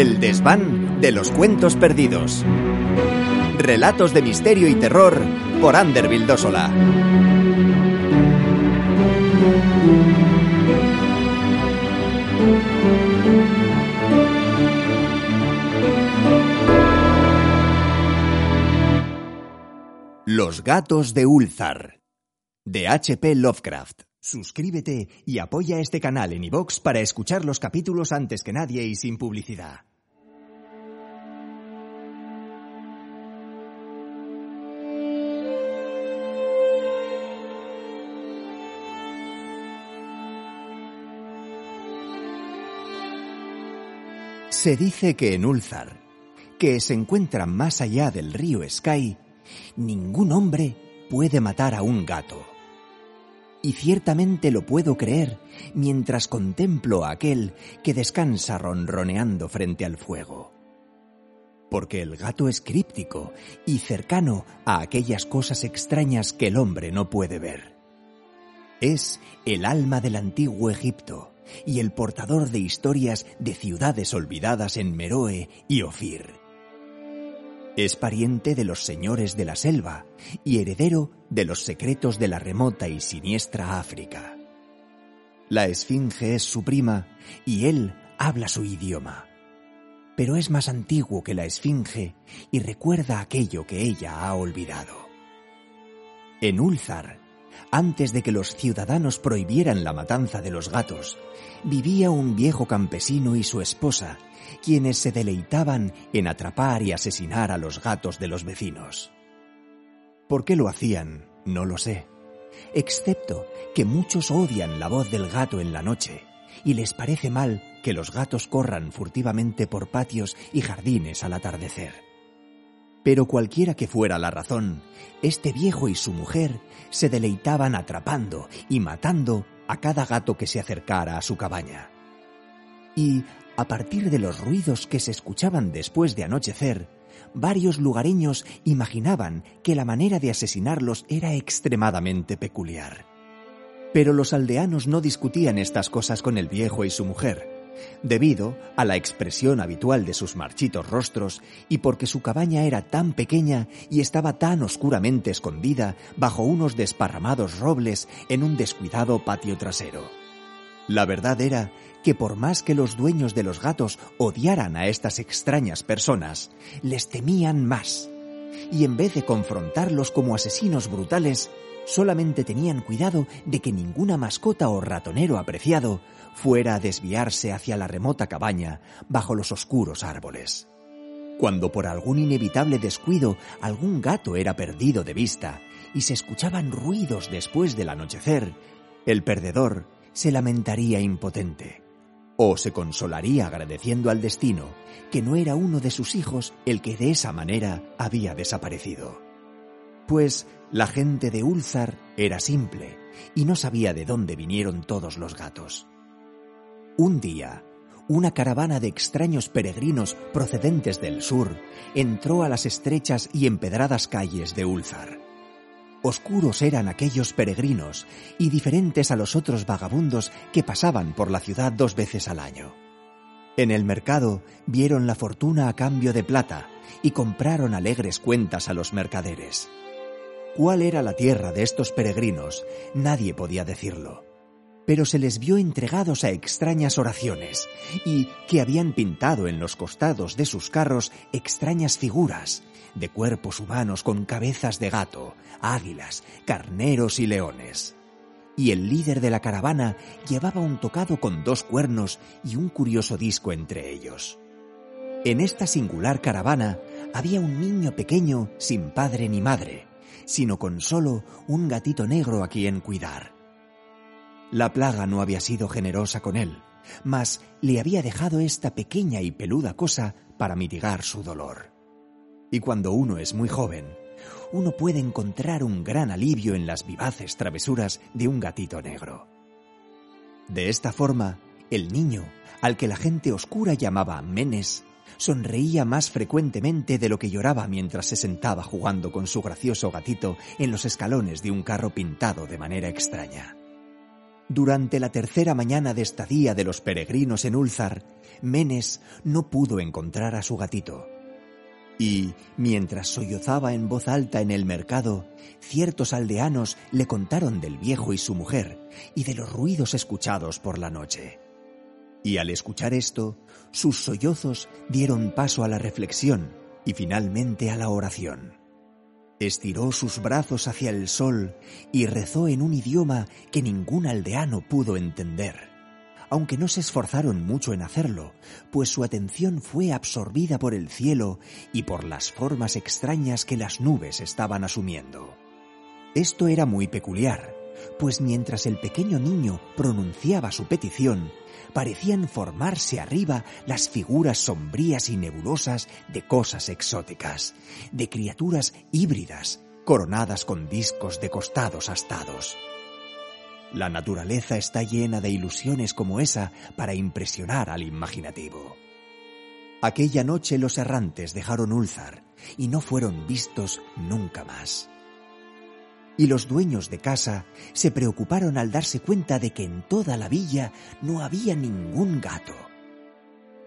El desván de los cuentos perdidos. Relatos de misterio y terror por Ander Vildósola. Los gatos de Ulzar. De H.P. Lovecraft. Suscríbete y apoya este canal en iVox para escuchar los capítulos antes que nadie y sin publicidad. Se dice que en Ulzar, que se encuentra más allá del río Sky, ningún hombre puede matar a un gato. Y ciertamente lo puedo creer mientras contemplo a aquel que descansa ronroneando frente al fuego. Porque el gato es críptico y cercano a aquellas cosas extrañas que el hombre no puede ver. Es el alma del antiguo Egipto y el portador de historias de ciudades olvidadas en Meroe y Ofir. Es pariente de los señores de la selva y heredero de los secretos de la remota y siniestra África. La esfinge es su prima y él habla su idioma. Pero es más antiguo que la esfinge y recuerda aquello que ella ha olvidado. En Ulzar, antes de que los ciudadanos prohibieran la matanza de los gatos, vivía un viejo campesino y su esposa, quienes se deleitaban en atrapar y asesinar a los gatos de los vecinos. ¿Por qué lo hacían? No lo sé. Excepto que muchos odian la voz del gato en la noche y les parece mal que los gatos corran furtivamente por patios y jardines al atardecer. Pero cualquiera que fuera la razón, este viejo y su mujer se deleitaban atrapando y matando a cada gato que se acercara a su cabaña. Y, a partir de los ruidos que se escuchaban después de anochecer, varios lugareños imaginaban que la manera de asesinarlos era extremadamente peculiar. Pero los aldeanos no discutían estas cosas con el viejo y su mujer, debido a la expresión habitual de sus marchitos rostros y porque su cabaña era tan pequeña y estaba tan oscuramente escondida bajo unos desparramados robles en un descuidado patio trasero. La verdad era que por más que los dueños de los gatos odiaran a estas extrañas personas, les temían más. Y en vez de confrontarlos como asesinos brutales, solamente tenían cuidado de que ninguna mascota o ratonero apreciado fuera a desviarse hacia la remota cabaña bajo los oscuros árboles. Cuando por algún inevitable descuido algún gato era perdido de vista y se escuchaban ruidos después del anochecer, el perdedor se lamentaría impotente o se consolaría agradeciendo al destino que no era uno de sus hijos el que de esa manera había desaparecido. Pues la gente de Ulzar era simple y no sabía de dónde vinieron todos los gatos. Un día, una caravana de extraños peregrinos procedentes del sur entró a las estrechas y empedradas calles de Ulzar. Oscuros eran aquellos peregrinos y diferentes a los otros vagabundos que pasaban por la ciudad dos veces al año. En el mercado vieron la fortuna a cambio de plata y compraron alegres cuentas a los mercaderes. ¿Cuál era la tierra de estos peregrinos? Nadie podía decirlo. Pero se les vio entregados a extrañas oraciones y que habían pintado en los costados de sus carros extrañas figuras de cuerpos humanos con cabezas de gato, águilas, carneros y leones. Y el líder de la caravana llevaba un tocado con dos cuernos y un curioso disco entre ellos. En esta singular caravana había un niño pequeño sin padre ni madre, sino con solo un gatito negro a quien cuidar. La plaga no había sido generosa con él, mas le había dejado esta pequeña y peluda cosa para mitigar su dolor. Y cuando uno es muy joven, uno puede encontrar un gran alivio en las vivaces travesuras de un gatito negro. De esta forma, el niño, al que la gente oscura llamaba Menes, sonreía más frecuentemente de lo que lloraba mientras se sentaba jugando con su gracioso gatito en los escalones de un carro pintado de manera extraña. Durante la tercera mañana de estadía de los peregrinos en Ulzar, Menes no pudo encontrar a su gatito. Y, mientras sollozaba en voz alta en el mercado, ciertos aldeanos le contaron del viejo y su mujer y de los ruidos escuchados por la noche. Y al escuchar esto, sus sollozos dieron paso a la reflexión y finalmente a la oración. Estiró sus brazos hacia el sol y rezó en un idioma que ningún aldeano pudo entender, aunque no se esforzaron mucho en hacerlo, pues su atención fue absorbida por el cielo y por las formas extrañas que las nubes estaban asumiendo. Esto era muy peculiar, pues mientras el pequeño niño pronunciaba su petición, parecían formarse arriba las figuras sombrías y nebulosas de cosas exóticas, de criaturas híbridas, coronadas con discos de costados astados. La naturaleza está llena de ilusiones como esa para impresionar al imaginativo. Aquella noche los errantes dejaron Ulzar y no fueron vistos nunca más y los dueños de casa se preocuparon al darse cuenta de que en toda la villa no había ningún gato.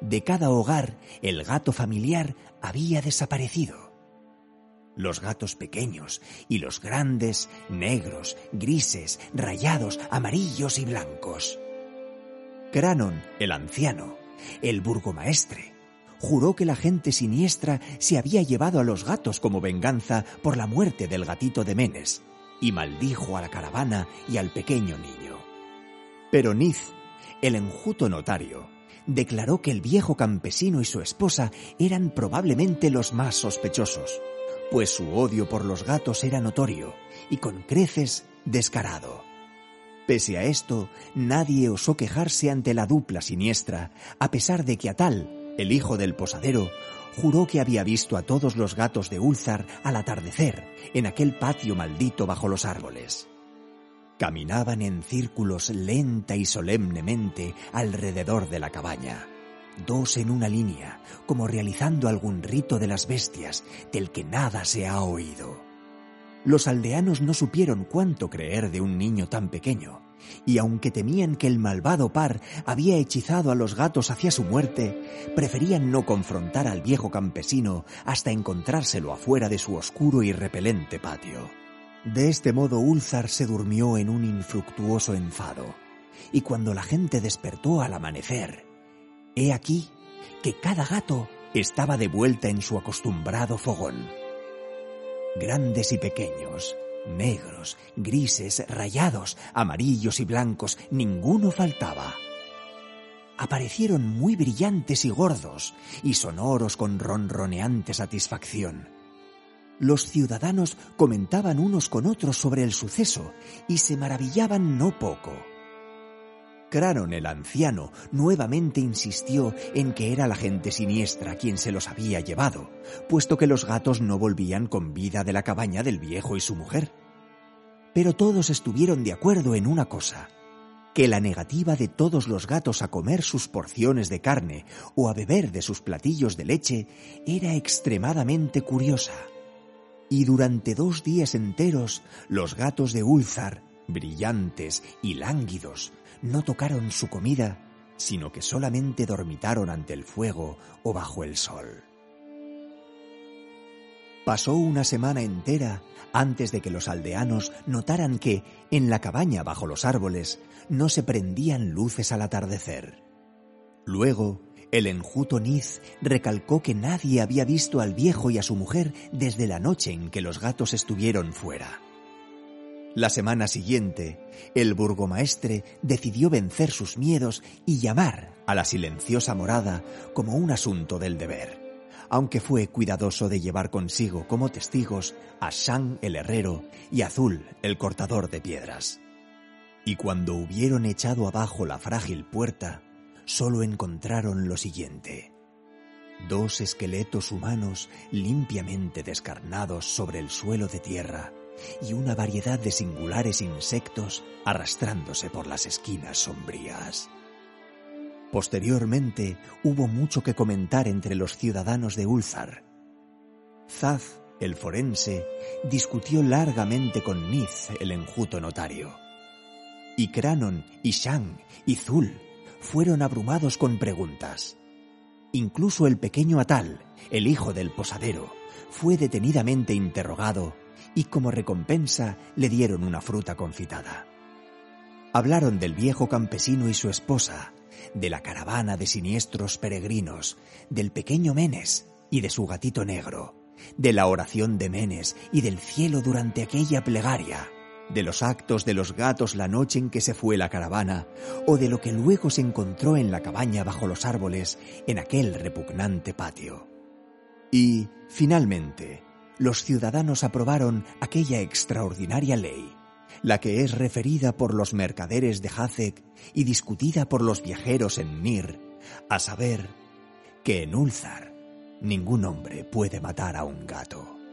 De cada hogar el gato familiar había desaparecido. Los gatos pequeños y los grandes, negros, grises, rayados, amarillos y blancos. Cranon, el anciano, el burgomaestre, juró que la gente siniestra se había llevado a los gatos como venganza por la muerte del gatito de Menes, y maldijo a la caravana y al pequeño niño. Pero Niz, el enjuto notario, declaró que el viejo campesino y su esposa eran probablemente los más sospechosos, pues su odio por los gatos era notorio y con creces descarado. Pese a esto, nadie osó quejarse ante la dupla siniestra, a pesar de que Atal, el hijo del posadero, juró que había visto a todos los gatos de Ulzar al atardecer en aquel patio maldito bajo los árboles. Caminaban en círculos lenta y solemnemente alrededor de la cabaña, dos en una línea, como realizando algún rito de las bestias del que nada se ha oído. Los aldeanos no supieron cuánto creer de un niño tan pequeño, y aunque temían que el malvado par había hechizado a los gatos hacia su muerte, preferían no confrontar al viejo campesino hasta encontrárselo afuera de su oscuro y repelente patio. De este modo Ulzar se durmió en un infructuoso enfado, y cuando la gente despertó al amanecer, he aquí que cada gato estaba de vuelta en su acostumbrado fogón. Grandes y pequeños, negros, grises, rayados, amarillos y blancos, ninguno faltaba. Aparecieron muy brillantes y gordos, y sonoros con ronroneante satisfacción. Los ciudadanos comentaban unos con otros sobre el suceso y se maravillaban no poco. El anciano nuevamente insistió en que era la gente siniestra quien se los había llevado, puesto que los gatos no volvían con vida de la cabaña del viejo y su mujer. Pero todos estuvieron de acuerdo en una cosa, que la negativa de todos los gatos a comer sus porciones de carne o a beber de sus platillos de leche era extremadamente curiosa. Y durante dos días enteros los gatos de Ulzar, brillantes y lánguidos, no tocaron su comida, sino que solamente dormitaron ante el fuego o bajo el sol. Pasó una semana entera antes de que los aldeanos notaran que, en la cabaña bajo los árboles, no se prendían luces al atardecer. Luego, el enjuto Niz recalcó que nadie había visto al viejo y a su mujer desde la noche en que los gatos estuvieron fuera. La semana siguiente, el burgomaestre decidió vencer sus miedos y llamar a la silenciosa morada como un asunto del deber, aunque fue cuidadoso de llevar consigo como testigos a Shang el herrero y Azul el cortador de piedras. Y cuando hubieron echado abajo la frágil puerta, solo encontraron lo siguiente. Dos esqueletos humanos limpiamente descarnados sobre el suelo de tierra, y una variedad de singulares insectos arrastrándose por las esquinas sombrías. Posteriormente hubo mucho que comentar entre los ciudadanos de Ulzar. Zaz, el forense, discutió largamente con Niz, el enjuto notario. y Cranon, y Shang, y Zul fueron abrumados con preguntas. Incluso el pequeño Atal, el hijo del posadero, fue detenidamente interrogado y como recompensa le dieron una fruta confitada. Hablaron del viejo campesino y su esposa, de la caravana de siniestros peregrinos, del pequeño Menes y de su gatito negro, de la oración de Menes y del cielo durante aquella plegaria, de los actos de los gatos la noche en que se fue la caravana, o de lo que luego se encontró en la cabaña bajo los árboles en aquel repugnante patio. Y, finalmente, los ciudadanos aprobaron aquella extraordinaria ley, la que es referida por los mercaderes de Hazek y discutida por los viajeros en Mir, a saber, que en Ulzar ningún hombre puede matar a un gato.